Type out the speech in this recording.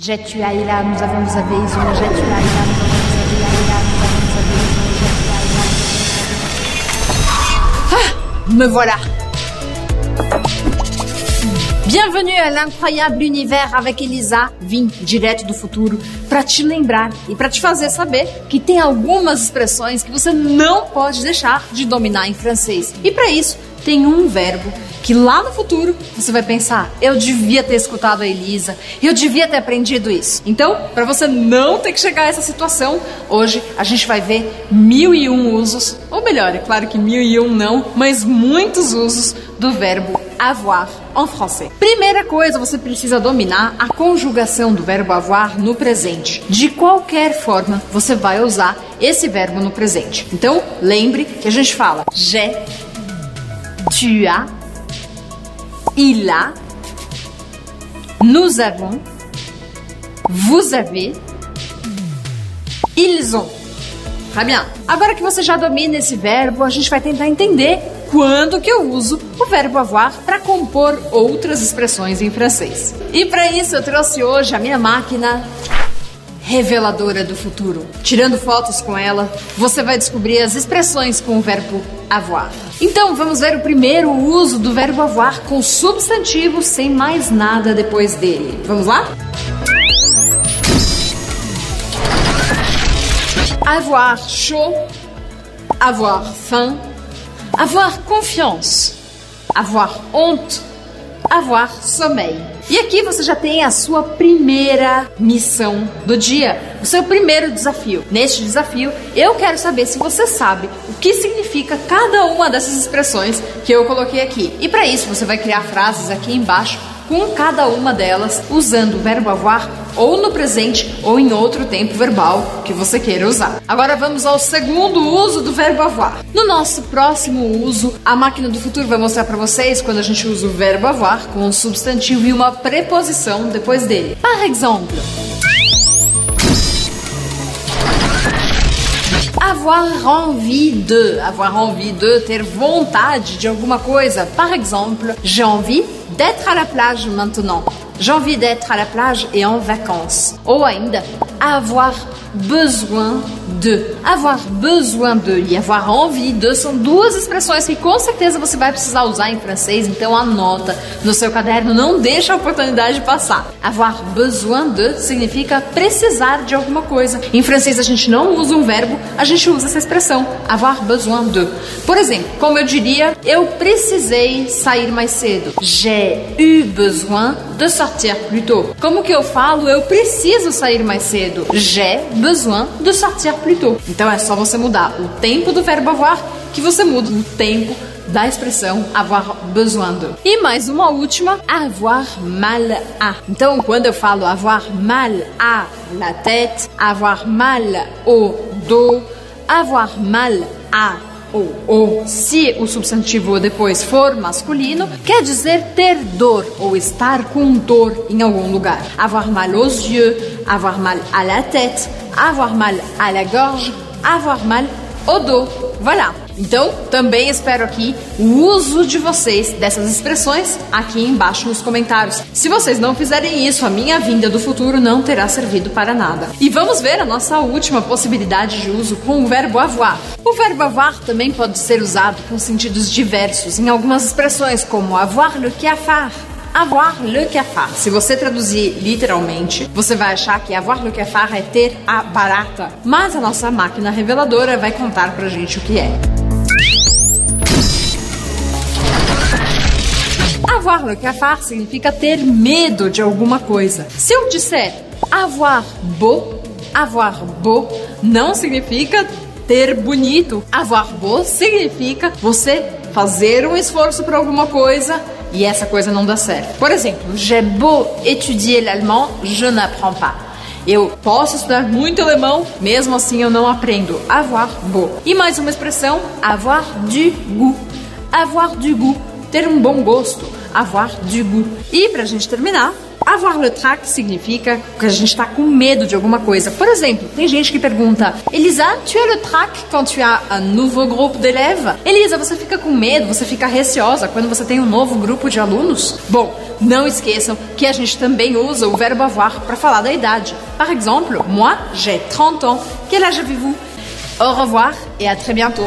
J'ai tué Aïla, nous avons vous avez ils ont j'ai tué Aïla, nous avons vous avez Aïla, nous avons vous avez ils ont j'ai tué Aïla. Ah, me voilà. Bienvenue à l'incroyable univers avec Elisa. Vim direto do futuro para te lembrar e para te fazer saber que tem algumas expressões que você não pode deixar de dominar em francês. E para isso, tem um verbo que lá no futuro você vai pensar: eu devia ter escutado a Elisa, eu devia ter aprendido isso. Então, para você não ter que chegar a essa situação, hoje a gente vai ver mil e um usos, ou melhor, é claro que mil e um não, mas muitos usos do verbo avoir en français. Primeira coisa, você precisa dominar a conjugação do verbo avoir no presente. De qualquer forma, você vai usar esse verbo no presente. Então, lembre que a gente fala j'ai, tu as, il a, nous avons, vous avez, ils ont. Tá? Agora que você já domina esse verbo, a gente vai tentar entender quando que eu uso o verbo avoir para compor outras expressões em francês. E para isso eu trouxe hoje a minha máquina reveladora do futuro. Tirando fotos com ela, você vai descobrir as expressões com o verbo avoir. Então, vamos ver o primeiro uso do verbo avoir com substantivo sem mais nada depois dele. Vamos lá? Avoir chaud, avoir faim, avoir confiance, avoir honte, avoir sommeil. E aqui você já tem a sua primeira missão do dia, o seu primeiro desafio. Neste desafio, eu quero saber se você sabe o que significa cada uma dessas expressões que eu coloquei aqui. E para isso, você vai criar frases aqui embaixo com cada uma delas usando o verbo avoir ou no presente ou em outro tempo verbal que você queira usar. Agora vamos ao segundo uso do verbo avoir. No nosso próximo uso, a máquina do futuro vai mostrar para vocês quando a gente usa o verbo avoir com um substantivo e uma preposição depois dele. Par exemple, avoir envie de, avoir envie de, ter vontade de alguma coisa. Par exemple, j'ai envie d'être à la plage maintenant. J'ai envie d'être à la plage et en vacances. Ou ainda, avoir besoin de. Avoir besoin de e avoir envie de são duas expressões que com certeza você vai precisar usar em francês, então anota no seu caderno, não deixa a oportunidade passar. Avoir besoin de significa precisar de alguma coisa. Em francês a gente não usa um verbo, a gente usa essa expressão, avoir besoin de. Por exemplo, como eu diria, eu precisei sair mais cedo. J'ai eu besoin de sortir plus tôt. Como que eu falo? Eu preciso sair mais cedo. J'ai besoin de sortir plus tôt. Então é só você mudar o tempo do verbo avoir que você muda o tempo da expressão avoir besoin de. E mais uma última, avoir mal à. Então, quando eu falo avoir mal à la tête, avoir mal au dos, avoir mal à ou, ou se o substantivo depois for masculino, quer dizer ter dor ou estar com dor em algum lugar. Avoir mal aux yeux, avoir mal à la tête, avoir mal à la gorge, avoir mal dos. Voilà. Então, também espero aqui o uso de vocês dessas expressões aqui embaixo nos comentários. Se vocês não fizerem isso, a minha vinda do futuro não terá servido para nada. E vamos ver a nossa última possibilidade de uso com o verbo avoir. O verbo avoir também pode ser usado com sentidos diversos em algumas expressões, como avoir le cafard avoir le cafard. Se você traduzir literalmente, você vai achar que avoir le cafard é ter a barata. Mas a nossa máquina reveladora vai contar pra gente o que é. Avoir le cafard significa ter medo de alguma coisa. Se eu disser avoir beau, avoir beau não significa ter bonito. Avoir beau significa você fazer um esforço para alguma coisa e essa coisa não dá certo. Por exemplo, j'ai beau étudier l'allemand, je n'apprends pas. Eu posso estudar muito alemão, mesmo assim eu não aprendo. Avoir beau. E mais uma expressão, avoir du goût. Avoir du goût, ter um bom gosto. Avoir du goût. E pra gente terminar, avoir le trac significa que a gente está com medo de alguma coisa. Por exemplo, tem gente que pergunta: Elisa, tu as le trac quando tu as um novo grupo d'élèves? Elisa, você fica com medo, você fica receosa quando você tem um novo grupo de alunos? Bom, não esqueçam que a gente também usa o verbo avoir para falar da idade. Par exemple, moi, j'ai 30 ans. Quel âge avez-vous? Au revoir et à très bientôt.